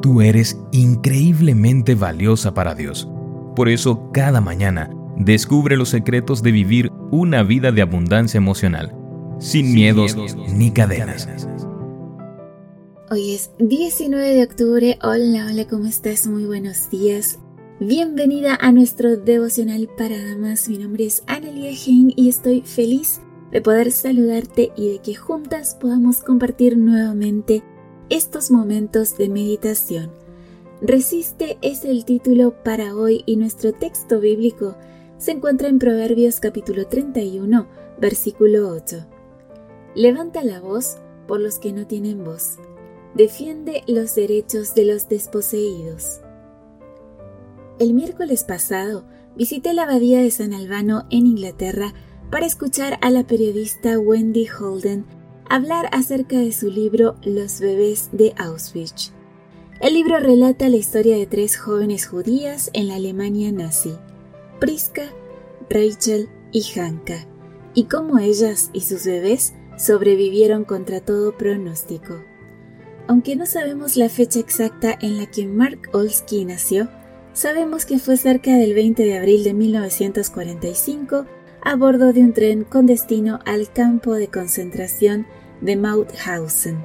Tú eres increíblemente valiosa para Dios. Por eso, cada mañana, descubre los secretos de vivir una vida de abundancia emocional, sin, miedos, ni cadenas. Hoy es 19 de octubre. Hola, hola, ¿cómo estás? Muy buenos días. Bienvenida a nuestro devocional para damas. Mi nombre es Analia Hein y estoy feliz de poder saludarte y de que juntas podamos compartir nuevamente estos momentos de meditación. Resiste es el título para hoy y nuestro texto bíblico se encuentra en Proverbios capítulo 31, versículo 8. Levanta la voz por los que no tienen voz. Defiende los derechos de los desposeídos. El miércoles pasado visité la abadía de San Albano en Inglaterra para escuchar a la periodista Wendy Holden hablar acerca de su libro Los bebés de Auschwitz. El libro relata la historia de tres jóvenes judías en la Alemania nazi, Priska, Rachel y Hanka, y cómo ellas y sus bebés sobrevivieron contra todo pronóstico. Aunque no sabemos la fecha exacta en la que Mark Olsky nació, sabemos que fue cerca del 20 de abril de 1945 a bordo de un tren con destino al campo de concentración de Mauthausen.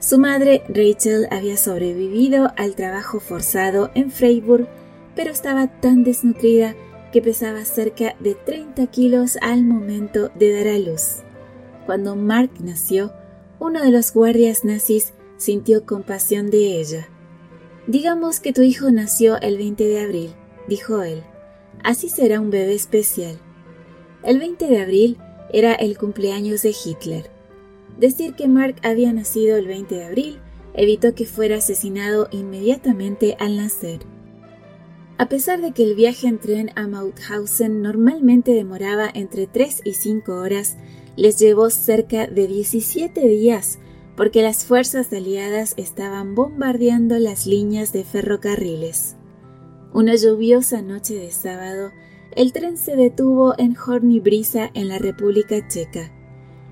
Su madre, Rachel, había sobrevivido al trabajo forzado en Freiburg, pero estaba tan desnutrida que pesaba cerca de 30 kilos al momento de dar a luz. Cuando Mark nació, uno de los guardias nazis sintió compasión de ella. Digamos que tu hijo nació el 20 de abril, dijo él. Así será un bebé especial. El 20 de abril era el cumpleaños de Hitler. Decir que Mark había nacido el 20 de abril evitó que fuera asesinado inmediatamente al nacer. A pesar de que el viaje en tren a Mauthausen normalmente demoraba entre 3 y 5 horas, les llevó cerca de 17 días porque las fuerzas aliadas estaban bombardeando las líneas de ferrocarriles. Una lluviosa noche de sábado, el tren se detuvo en Horny Brisa en la República Checa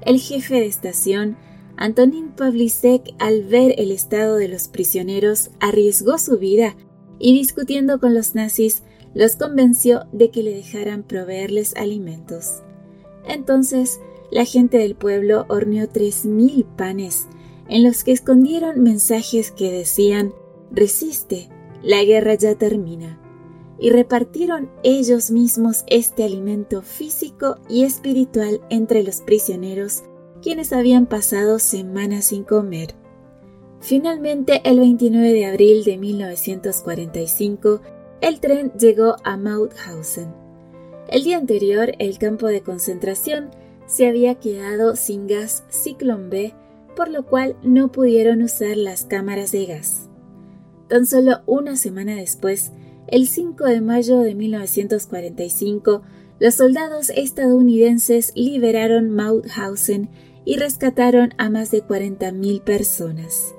el jefe de estación, Antonín Pavlicek, al ver el estado de los prisioneros, arriesgó su vida y discutiendo con los nazis, los convenció de que le dejaran proveerles alimentos. Entonces, la gente del pueblo horneó tres mil panes, en los que escondieron mensajes que decían Resiste, la guerra ya termina y repartieron ellos mismos este alimento físico y espiritual entre los prisioneros, quienes habían pasado semanas sin comer. Finalmente, el 29 de abril de 1945, el tren llegó a Mauthausen. El día anterior, el campo de concentración se había quedado sin gas Ciclón B, por lo cual no pudieron usar las cámaras de gas. Tan solo una semana después, el 5 de mayo de 1945, los soldados estadounidenses liberaron Mauthausen y rescataron a más de 40.000 personas.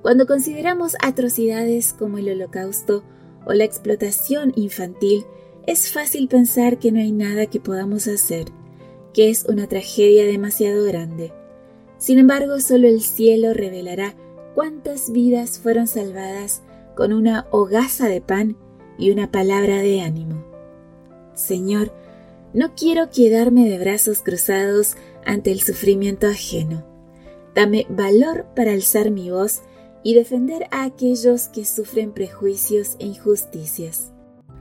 Cuando consideramos atrocidades como el holocausto o la explotación infantil, es fácil pensar que no hay nada que podamos hacer, que es una tragedia demasiado grande. Sin embargo, solo el cielo revelará cuántas vidas fueron salvadas con una hogaza de pan y una palabra de ánimo. Señor, no quiero quedarme de brazos cruzados ante el sufrimiento ajeno. Dame valor para alzar mi voz y defender a aquellos que sufren prejuicios e injusticias.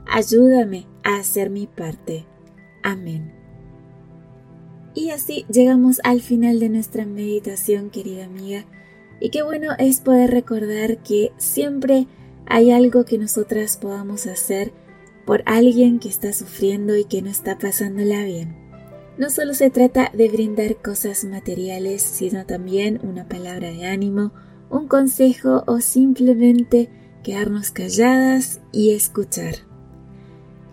Ayúdame a hacer mi parte. Amén. Y así llegamos al final de nuestra meditación, querida amiga, y qué bueno es poder recordar que siempre hay algo que nosotras podamos hacer por alguien que está sufriendo y que no está pasándola bien. No solo se trata de brindar cosas materiales, sino también una palabra de ánimo, un consejo o simplemente quedarnos calladas y escuchar.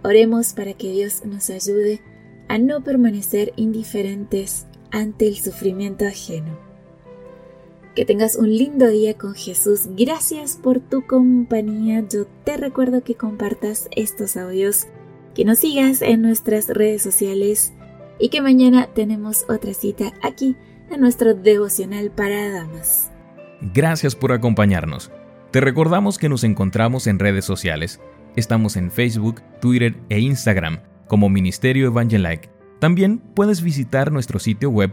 Oremos para que Dios nos ayude a no permanecer indiferentes ante el sufrimiento ajeno. Que tengas un lindo día con Jesús. Gracias por tu compañía. Yo te recuerdo que compartas estos audios, que nos sigas en nuestras redes sociales y que mañana tenemos otra cita aquí en nuestro devocional para damas. Gracias por acompañarnos. Te recordamos que nos encontramos en redes sociales. Estamos en Facebook, Twitter e Instagram como Ministerio Evangelike. También puedes visitar nuestro sitio web